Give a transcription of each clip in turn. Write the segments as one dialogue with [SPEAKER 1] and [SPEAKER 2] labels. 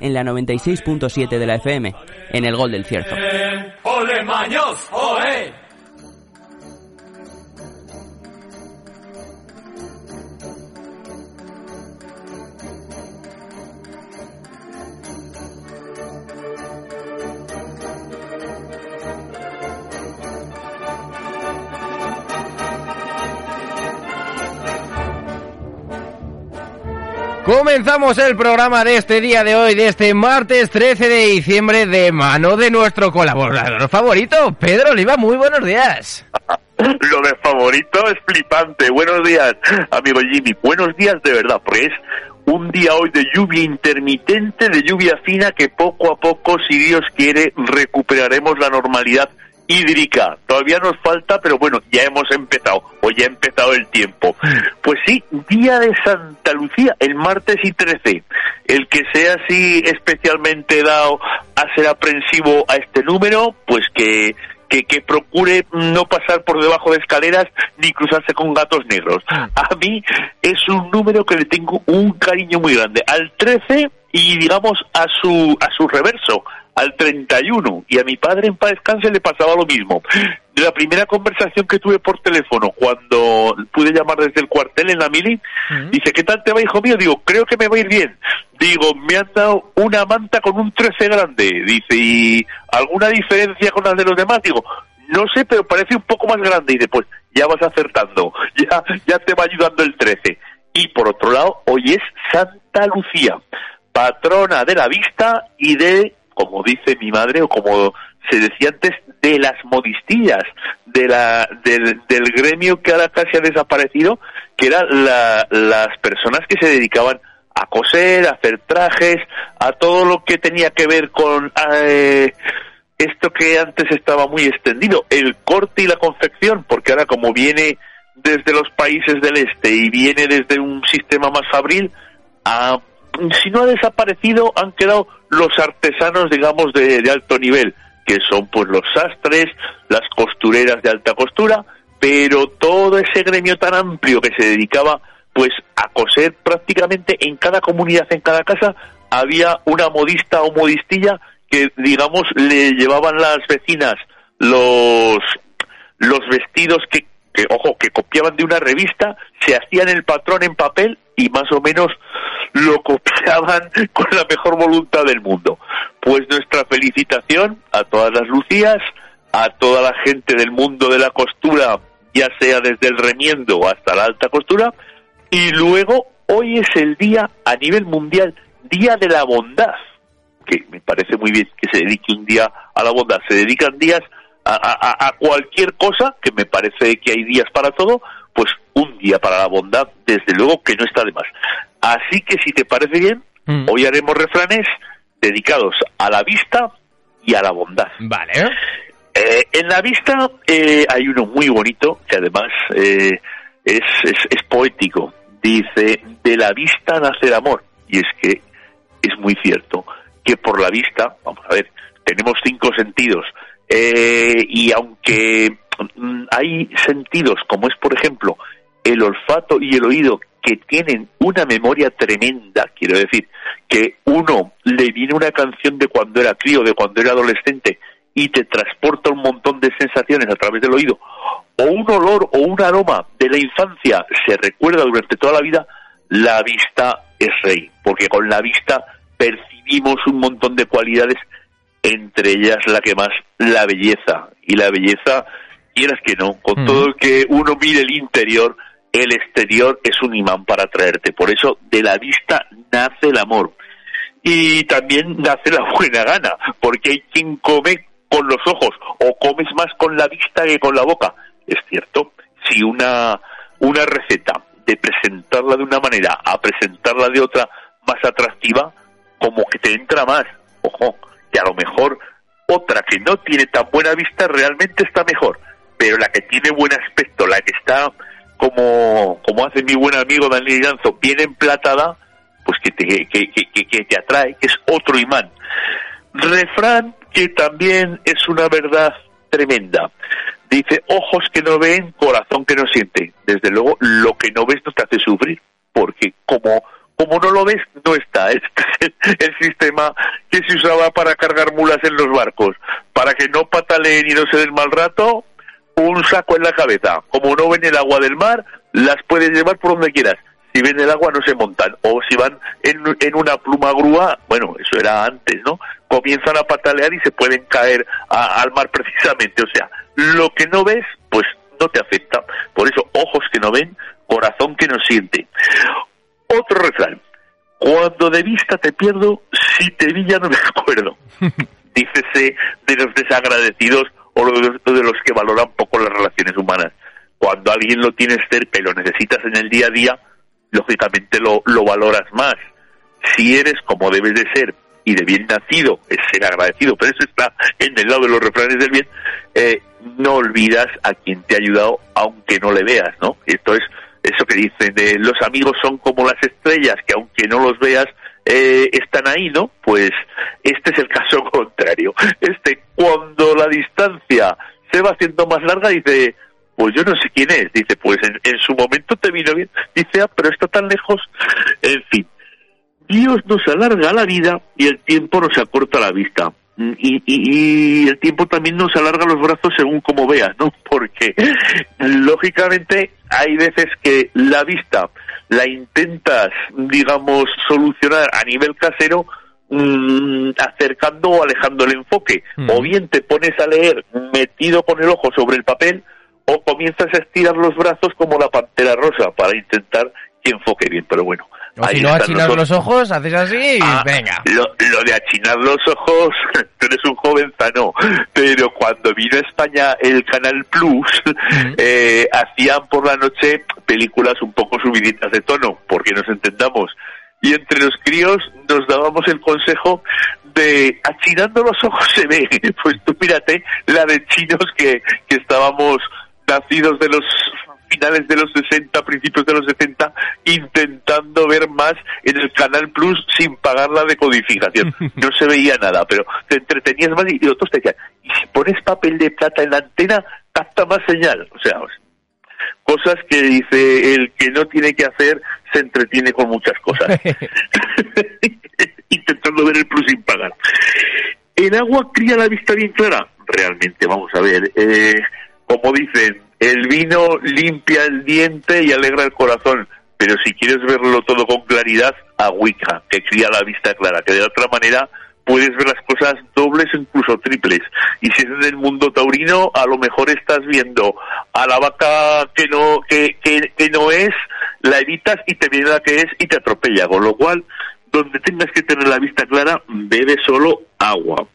[SPEAKER 1] en la 96.7 de la FM, en el Gol del Cierzo. ¡Ole, maños!
[SPEAKER 2] Comenzamos el programa de este día de hoy, de este martes 13 de diciembre, de mano de nuestro colaborador favorito, Pedro Oliva. Muy buenos días.
[SPEAKER 3] Lo de favorito es flipante. Buenos días, amigo Jimmy. Buenos días de verdad, pues un día hoy de lluvia intermitente, de lluvia fina, que poco a poco, si Dios quiere, recuperaremos la normalidad hídrica. Todavía nos falta, pero bueno, ya hemos empezado, o ya ha empezado el tiempo. Pues sí, día de Santa Lucía, el martes y 13. El que sea así especialmente dado a ser aprensivo a este número, pues que que, que, procure no pasar por debajo de escaleras ni cruzarse con gatos negros. A mí es un número que le tengo un cariño muy grande. Al 13 y digamos a su a su reverso, al 31 y a mi padre en paz descanse le pasaba lo mismo. De la primera conversación que tuve por teléfono cuando pude llamar desde el cuartel en la mili, dice, ¿qué tal te va hijo mío? Digo, creo que me va a ir bien. Digo, me han dado una manta con un 13 grande. Dice, ¿y alguna diferencia con las de los demás? Digo, no sé, pero parece un poco más grande. Y después, ya vas acertando, ya, ya te va ayudando el 13. Y por otro lado, hoy es Santa Lucía, patrona de la vista y de como dice mi madre o como se decía antes, de las modistillas, de la, del, gremio que ahora casi ha desaparecido, que eran las personas que se dedicaban a coser, a hacer trajes, a todo lo que tenía que ver con eh, esto que antes estaba muy extendido, el corte y la confección, porque ahora como viene desde los países del este y viene desde un sistema más fabril, a si no ha desaparecido, han quedado los artesanos, digamos, de, alto nivel, que son pues los sastres, las costureras de alta costura, pero todo ese gremio tan amplio que se dedicaba pues a coser prácticamente en cada comunidad, en cada casa, había una modista o modistilla que, digamos, le llevaban las vecinas los, los vestidos que, que, ojo, que copiaban de una revista, se hacían el patrón en papel y más o menos lo copiaban con la mejor voluntad del mundo. Pues nuestra felicitación a todas las Lucías, a toda la gente del mundo de la costura, ya sea desde el remiendo hasta la alta costura, y luego hoy es el día a nivel mundial, Día de la Bondad, que me parece muy bien que se dedique un día a la bondad, se dedican días a, cualquier cosa, que me parece que hay días para todo, pues un día para la bondad, desde luego que no está de más. Así que si te parece bien, mm. hoy haremos refranes dedicados a la vista y a la bondad.
[SPEAKER 2] Vale.
[SPEAKER 3] Eh, en la vista eh, hay uno muy bonito que además eh, es, es, poético. Dice, de la vista nace el amor. Y es que es muy cierto que por la vista, vamos a ver, tenemos cinco sentidos. y aunque mm, hay sentidos como es, por ejemplo, el olfato y el oído que tienen una memoria tremenda, quiero decir, que uno le viene una canción de cuando era crío, de cuando era adolescente, y te transporta un montón de sensaciones a través del oído, o un olor o un aroma de la infancia se recuerda durante toda la vida, la vista es rey, porque con la vista percibimos un montón de cualidades, entre ellas la que más, la belleza, y la belleza, quieras que no, con mm. todo el que uno mire el interior, el exterior es un imán para atraerte. Por eso de la vista nace el amor. Y también nace la buena gana, porque hay quien come con los ojos o comes más con la vista que con la boca. Es cierto, si una, una receta de presentarla de una manera a presentarla de otra más atractiva, como que te entra más. Ojo, que a lo mejor otra que no tiene tan buena vista realmente está mejor, pero la que tiene buen aspecto, la que está como, como hace mi buen amigo Daniel Ganzo, bien emplatada, pues que te, que, que, que te atrae, que es otro imán. Refrán que también es una verdad tremenda. Dice, ojos que no ven, corazón que no siente. Desde luego, lo que no ves no te hace sufrir, porque como, como no lo ves, no está. Este es el, sistema que se usaba para cargar mulas en los barcos. Para que no pataleen y no se den mal rato, un saco en la cabeza. Como no ven el agua del mar, las puedes llevar por donde quieras. Si ven el agua no se montan. O si van en, en una pluma grúa, bueno, eso era antes, ¿no? Comienzan a patalear y se pueden caer al mar precisamente. O sea, lo que no ves, pues no te afecta. Por eso, ojos que no ven, corazón que no siente. Otro refrán. Cuando de vista te pierdo, si te vi ya no me acuerdo. Dícese de los desagradecidos o de los que valoran poco las relaciones humanas. Cuando alguien lo tienes cerca y lo necesitas en el día a día, lógicamente lo, lo valoras más. Si eres como debes de ser y de bien nacido, es ser agradecido, pero eso está en el lado de los refranes del bien, eh, no olvidas a quien te ha ayudado aunque no le veas, ¿no? Esto es eso que dicen de los amigos son como las estrellas, que aunque no los veas, eh, están ahí, ¿no? Pues este es el caso contrario. Este, cuando la distancia se va haciendo más larga, dice, pues yo no sé quién es. Dice, pues en, su momento te vino bien. Dice, ah, pero está tan lejos. En fin, Dios nos alarga la vida y el tiempo nos acorta la vista. Mm, y, el tiempo también nos alarga los brazos según como veas, ¿no? Porque lógicamente hay veces que la vista la intentas, digamos, solucionar a nivel casero mm, acercando o alejando el enfoque. Mm. O bien te pones a leer metido con el ojo sobre el papel o comienzas a estirar los brazos como la pantera rosa para intentar que enfoque bien. Pero bueno,
[SPEAKER 2] o si no achinas los... ojos, haces así y ah, venga.
[SPEAKER 3] Lo, de achinar los ojos, tú eres un joven sano, pero cuando vino a España el Canal Plus, eh, hacían por la noche películas un poco subiditas de tono, porque nos entendamos. Y entre los críos nos dábamos el consejo de achinando los ojos se ve. Pues tú mírate la de chinos que, que estábamos nacidos de los finales de los 60, principios de los 70, intentando ver más en el Canal Plus sin pagar la decodificación. No se veía nada, pero te entretenías más y, otros te decían, y si pones papel de plata en la antena, capta más señal. O sea, cosas que dice el que no tiene que hacer se entretiene con muchas cosas. Intentando ver el plus sin pagar. ¿El agua cría la vista bien clara? Realmente, vamos a ver. Eh, como dicen, el vino limpia el diente y alegra el corazón, pero si quieres verlo todo con claridad, agüica, que cría la vista clara, que de otra manera puedes ver las cosas dobles incluso triples. Y si es en el mundo taurino, a lo mejor estás viendo a la vaca que no, que, que, no es, la evitas y te viene la que es y te atropella. Con lo cual, donde tengas que tener la vista clara, bebe solo agua.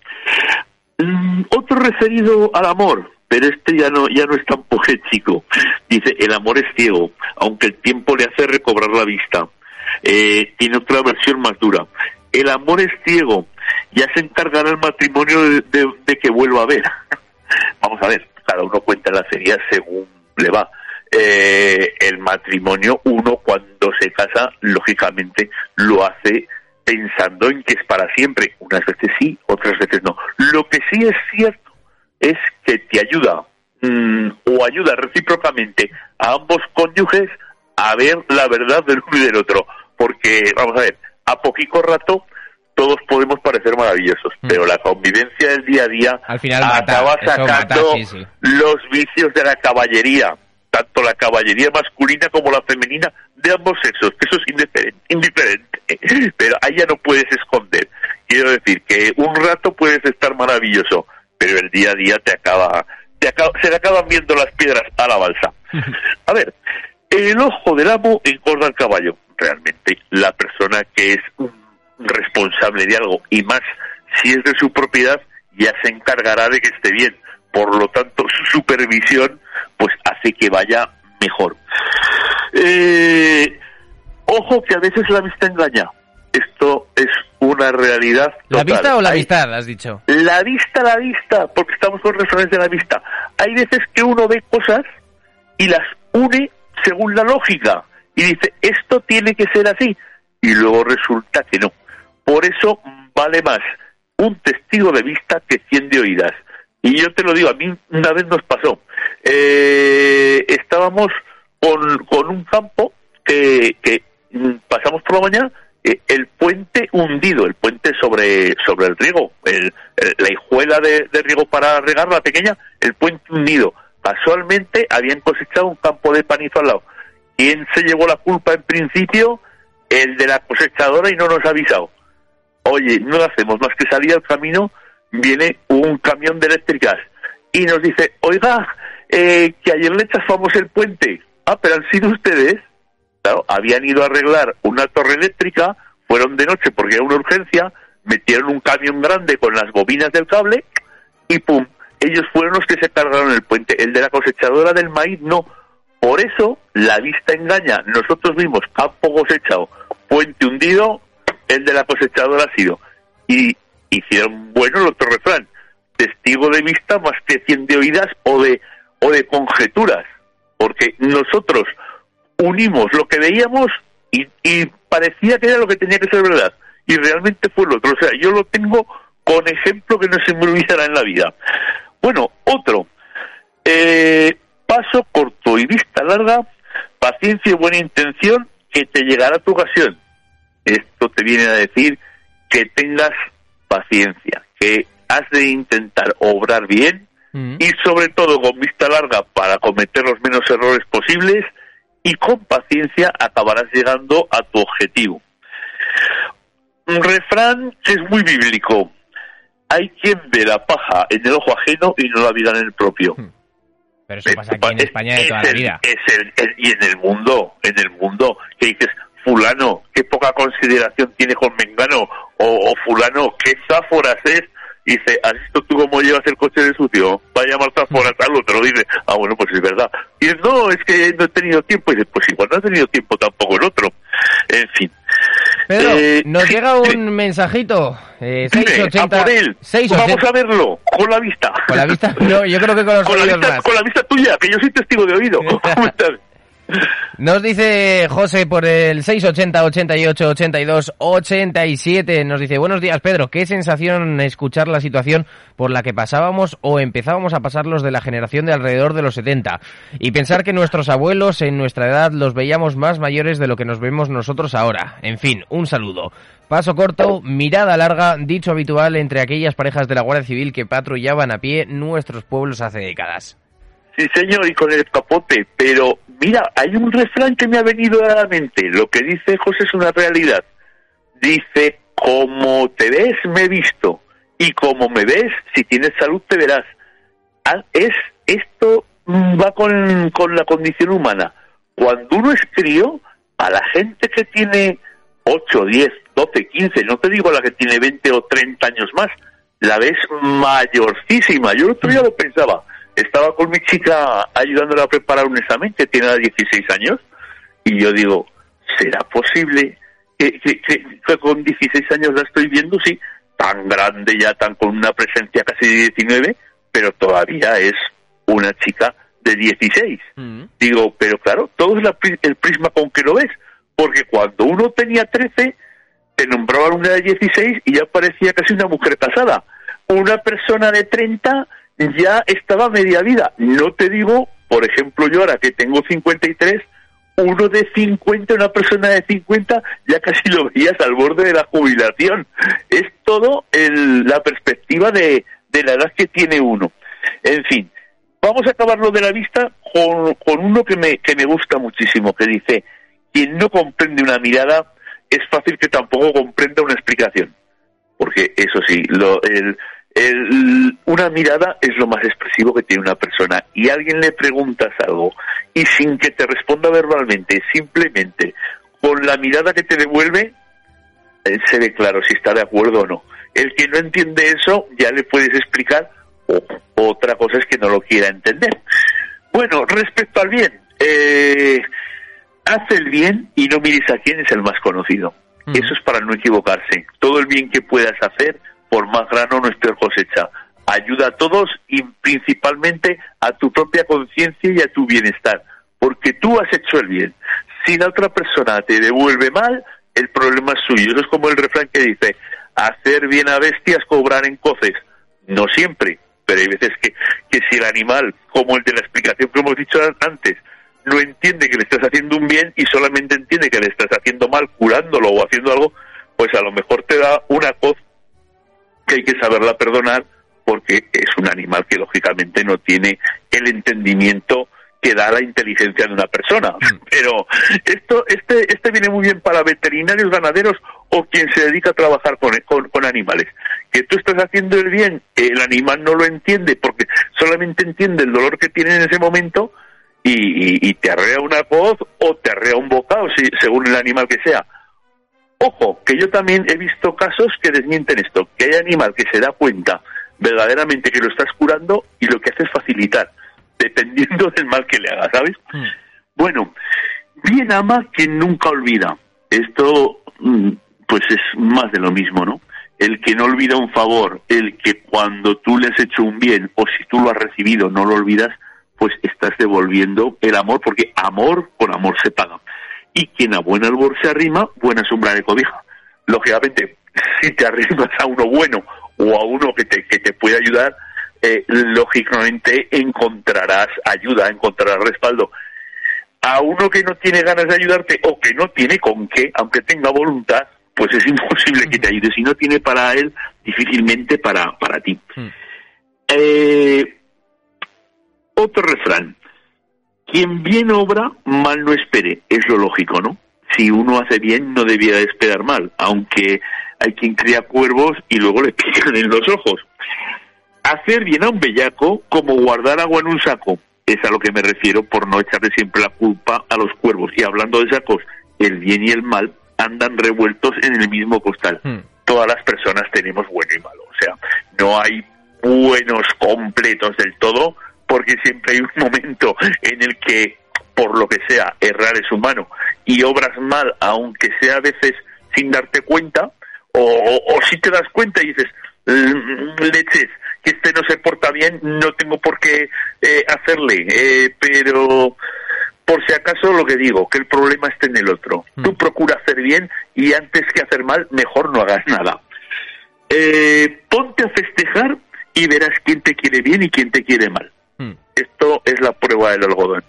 [SPEAKER 3] Mm, otro referido al amor pero este ya no, ya no es tan poético. Dice, el amor es ciego, aunque el tiempo le hace recobrar la vista. Eh, tiene otra versión más dura. El amor es ciego, ya se encargará el matrimonio de, que vuelva a ver. Vamos a ver, cada uno cuenta la serie según le va. Eh, el matrimonio, uno cuando se casa, lógicamente lo hace pensando en que es para siempre. Unas veces sí, otras veces no. Lo que sí es cierto es que te ayuda mm, o ayuda recíprocamente a ambos cónyuges a ver la verdad del uno y del otro. Porque, vamos a ver, a poquito rato todos podemos parecer maravillosos, mm. pero la convivencia del día a día
[SPEAKER 2] Al final
[SPEAKER 3] acaba sacando los vicios de la caballería, tanto la caballería masculina como la femenina de ambos sexos, que eso es indiferente, indiferente. pero ahí ya no puedes esconder. Quiero decir que un rato puedes estar maravilloso, pero el día a día te acaba, te se le acaban viendo las piedras a la balsa. A ver, el ojo del amo engorda al caballo. Realmente, la persona que es responsable de algo y más si es de su propiedad, ya se encargará de que esté bien. Por lo tanto, su supervisión pues hace que vaya mejor. Eh, ojo que a veces la vista engaña esto es una realidad.
[SPEAKER 2] ¿La vista o la vista, has dicho?
[SPEAKER 3] La vista, la vista, porque estamos con referencia a la vista. Hay veces que uno ve cosas y las une según la lógica y dice, esto tiene que ser así, y luego resulta que no. Por eso vale más un testigo de vista que cien de oídas. Y yo te lo digo, a mí una vez nos pasó. Eh, estábamos con, con un campo que, que pasamos por la mañana eh, el puente hundido, el puente sobre, sobre el riego, el, la hijuela de, riego para regar la pequeña, el puente hundido. Casualmente habían cosechado un campo de panizo al lado. ¿Quién se llevó la culpa en principio? El de la cosechadora y no nos ha avisado. Oye, no lo hacemos más que salir al camino, viene un camión de eléctricas y nos dice, oiga, eh, que ayer le chafamos el puente. Ah, pero han sido ustedes habían ido a arreglar una torre eléctrica, fueron de noche porque era una urgencia, metieron un camión grande con las bobinas del cable y pum, ellos fueron los que se cargaron el puente. El de la cosechadora del maíz no. Por eso la vista engaña. Nosotros vimos campo cosechado, puente hundido, el de la cosechadora ha sido. Y hicieron bueno el otro refrán, testigo de vista más que cien de oídas o de, o de conjeturas. Porque nosotros unimos lo que veíamos y, parecía que era lo que tenía que ser verdad. Y realmente fue lo otro. O sea, yo lo tengo con ejemplo que no se me olvidará en la vida. Bueno, otro. Eh, paso corto y vista larga, paciencia y buena intención, que te llegará tu ocasión. Esto te viene a decir que tengas paciencia, que has de intentar obrar bien mm. y sobre todo con vista larga para cometer los menos errores posibles y con paciencia acabarás llegando a tu objetivo. Un refrán que es muy bíblico. Hay quien ve la paja en el ojo ajeno y no la vida en el propio. Hmm.
[SPEAKER 2] Pero eso pasa aquí en España de toda la vida.
[SPEAKER 3] y en el mundo, en el mundo, que dices, fulano, qué poca consideración tiene con Mengano, o, o fulano, qué záforas es, dice, ¿has visto tú cómo llevas el coche de sucio? Va a llamar fuera tal otro, dice, ah, bueno, pues es verdad. Y dice, no, es que no he tenido tiempo. Y dice, pues igual no ha tenido tiempo tampoco el otro. En fin.
[SPEAKER 2] Pedro, eh, nos llega un mensajito. Eh, 680,
[SPEAKER 3] a él. Vamos a verlo, con la vista.
[SPEAKER 2] Con la vista, no, yo creo que con los
[SPEAKER 3] con la vista, Con la vista tuya, que yo soy testigo de oído.
[SPEAKER 2] Nos dice José por el 680 88 82 87 nos dice, "Buenos días, Pedro. Qué sensación escuchar la situación por la que pasábamos o empezábamos a pasar los de la generación de alrededor de los 70 y pensar que nuestros abuelos en nuestra edad los veíamos más mayores de lo que nos vemos nosotros ahora. En fin, un saludo. Paso corto, mirada larga, dicho habitual entre aquellas parejas de la Guardia Civil que patrullaban a pie nuestros pueblos hace décadas."
[SPEAKER 3] Sí, señor, y con el capote, pero mira, hay un refrán que me ha venido a la mente. Lo que dice José es una realidad. Dice, como te ves, me he visto. Y como me ves, si tienes salud, te verás. Ah, es, esto va con, con la condición humana. Cuando uno es crío, a la gente que tiene 8, 10, 12, 15, no te digo la que tiene 20 o 30 años más, la ves mayorcísima. Yo el otro día lo pensaba estaba con mi chica ayudándola a preparar un examen que tiene 16 años y yo digo, ¿será posible que, con 16 años la estoy viendo? Sí, tan grande ya, tan con una presencia casi de 19, pero todavía es una chica de 16. Mm. Digo, pero claro, todo es el prisma con que lo ves, porque cuando uno tenía 13, te nombraban una de 16 y ya parecía casi una mujer casada. Una persona de 30 ya estaba media vida. No te digo, por ejemplo, yo ahora que tengo 53, uno de 50, una persona de 50, ya casi lo veías al borde de la jubilación. Es todo el, la perspectiva de, de la edad que tiene uno. En fin, vamos a acabarlo de la vista con, con uno que me, que me gusta muchísimo, que dice, quien no comprende una mirada, es fácil que tampoco comprenda una explicación. Porque eso sí, lo, el, una mirada es lo más expresivo que tiene una persona y alguien le preguntas algo y sin que te responda verbalmente, simplemente con la mirada que te devuelve, eh, se ve claro si está de acuerdo o no. El que no entiende eso ya le puedes explicar o, otra cosa es que no lo quiera entender. Bueno, respecto al bien, eh, haz el bien y no mires a quién es el más conocido. Mm. Eso es para no equivocarse. Todo el bien que puedas hacer, por más grano no es peor cosecha. Ayuda a todos y principalmente a tu propia conciencia y a tu bienestar, porque tú has hecho el bien. Si la otra persona te devuelve mal, el problema es suyo. Eso es como el refrán que dice, hacer bien a bestias, cobrar en coces. No siempre, pero hay veces que, que si el animal, como el de la explicación que hemos dicho antes, no entiende que le estás haciendo un bien y solamente entiende que le estás haciendo mal curándolo o haciendo algo, pues a lo mejor te da una coz que hay que saberla perdonar porque es un animal que lógicamente no tiene el entendimiento que da la inteligencia de una persona. Mm. Pero esto, este, este viene muy bien para veterinarios, ganaderos o quien se dedica a trabajar con, con, con, animales. Que tú estás haciendo el bien, el animal no lo entiende porque solamente entiende el dolor que tiene en ese momento y, te arrea una voz o te arrea un bocado, si, según el animal que sea. Ojo, que yo también he visto casos que desmienten esto, que hay animal que se da cuenta verdaderamente que lo estás curando y lo que hace es facilitar, dependiendo del mal que le haga, ¿sabes? Mm. Bueno, bien ama quien nunca olvida. Esto, mm, pues es más de lo mismo, ¿no? El que no olvida un favor, el que cuando tú le has hecho un bien o si tú lo has recibido no lo olvidas, pues estás devolviendo el amor, porque amor con amor se paga. Y quien a buen albor se arrima, buena sombra de cobija. Lógicamente, si te arrimas a uno bueno o a uno que te, que te puede ayudar, eh, lógicamente encontrarás ayuda, encontrarás respaldo. A uno que no tiene ganas de ayudarte o que no tiene con qué, aunque tenga voluntad, pues es imposible que te ayude. Si no tiene para él, difícilmente para, para ti. Hmm. Eh, otro refrán. Quien bien obra, mal no espere. Es lo lógico, ¿no? Si uno hace bien, no debiera esperar mal, aunque hay quien cría cuervos y luego le pican en los ojos. Hacer bien a un bellaco como guardar agua en un saco. Es a lo que me refiero por no echarle siempre la culpa a los cuervos. Y hablando de sacos, el bien y el mal andan revueltos en el mismo costal. Hmm. Todas las personas tenemos bueno y malo. O sea, no hay buenos completos del todo, porque siempre hay un momento en el que, por lo que sea, errar es humano y obras mal, aunque sea a veces sin darte cuenta, o, si te das cuenta y dices, mm, leches, que este no se porta bien, no tengo por qué eh, hacerle, eh, pero por si acaso lo que digo, que el problema esté en el otro. Mm. Tú procura hacer bien y antes que hacer mal, mejor no hagas nada. Eh, ponte a festejar y verás quién te quiere bien y quién te quiere mal. Hmm. Esto es la prueba del algodón.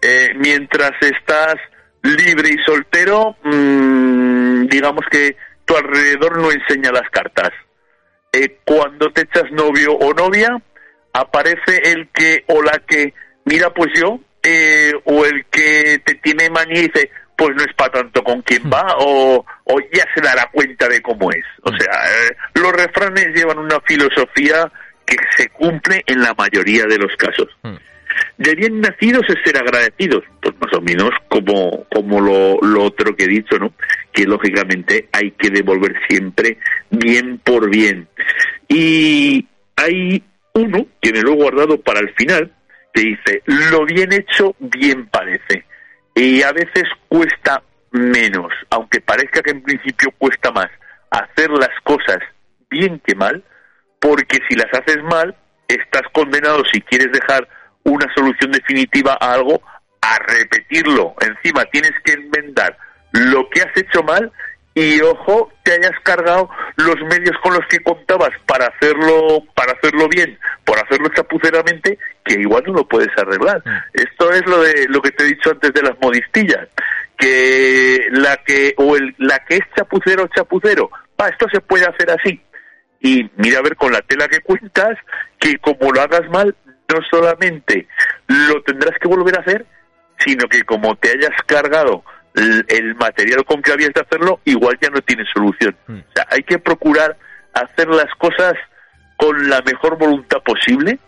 [SPEAKER 3] Eh, mientras estás libre y soltero, mmm, digamos que tu alrededor no enseña las cartas. Eh, cuando te echas novio o novia, aparece el que o la que, mira pues yo, eh, o el que te tiene manía y dice, pues no es para tanto con quién hmm. va, o, o, ya se dará cuenta de cómo es. O hmm. sea, los refranes llevan una filosofía que se cumple en la mayoría de los casos. Hmm. De bien nacidos es ser agradecidos, pues más o menos como, como lo, lo otro que he dicho, ¿no? Que lógicamente hay que devolver siempre bien por bien. Y hay uno que me lo he guardado para el final, que dice, lo bien hecho bien parece. Y a veces cuesta menos, aunque parezca que en principio cuesta más hacer las cosas bien que mal, porque si las haces mal, estás condenado, si quieres dejar una solución definitiva a algo, a repetirlo. Encima tienes que enmendar lo que has hecho mal y ojo te hayas cargado los medios con los que contabas para hacerlo para hacerlo bien por hacerlo chapuceramente que igual no lo puedes arreglar mm. esto es lo de lo que te he dicho antes de las modistillas que la que o el la que es chapucero chapucero va esto se puede hacer así y mira a ver con la tela que cuentas que como lo hagas mal, no solamente lo tendrás que volver a hacer, sino que como te hayas cargado el, material con que habías de hacerlo, igual ya no tiene solución. Hmm. O sea, hay que procurar hacer las cosas con la mejor voluntad posible,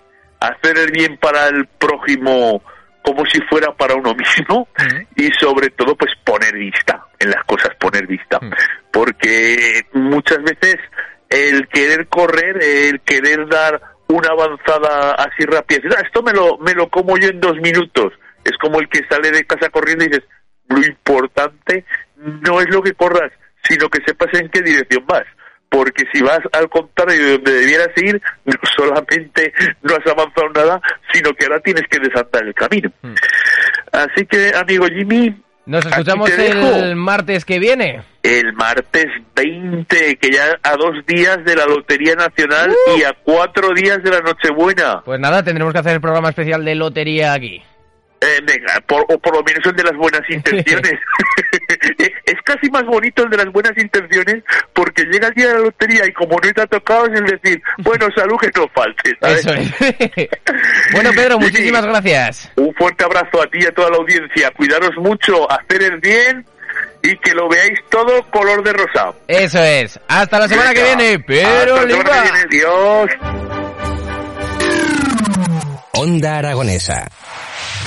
[SPEAKER 3] hacer el bien para el prójimo como si fuera para uno mismo y sobre todo pues poner vista en las cosas, poner vista. Hmm. Porque muchas veces el querer correr, el querer dar una avanzada así rápida. Ah, esto me lo, me lo como yo en dos minutos. Es como el que sale de casa corriendo y dices, lo importante no es lo que corras, sino que sepas en qué dirección vas porque si vas al contrario de donde debieras ir, no solamente no has avanzado nada, sino que ahora tienes que desandar el camino. Hmm. Así que, amigo Jimmy,
[SPEAKER 2] nos escuchamos el martes que viene.
[SPEAKER 3] El martes 20, que ya a dos días de la Lotería Nacional uh. y a cuatro días de la Nochebuena.
[SPEAKER 2] Pues nada, tendremos que hacer el programa especial de lotería aquí.
[SPEAKER 3] Eh, venga, por, o por lo menos el de las buenas intenciones. es casi más bonito el de las buenas intenciones porque llega el día de la lotería y como no te ha tocado es el decir, bueno, salud que no falte.
[SPEAKER 2] Eso es. bueno, Pedro, muchísimas gracias.
[SPEAKER 3] Un fuerte abrazo a ti y a toda la audiencia. Cuidaros mucho, hacer el bien y que lo veáis todo color de rosado.
[SPEAKER 2] Eso es. Hasta la semana que viene, Pedro Hasta la semana que viene,
[SPEAKER 3] Dios.
[SPEAKER 4] Onda Aragonesa.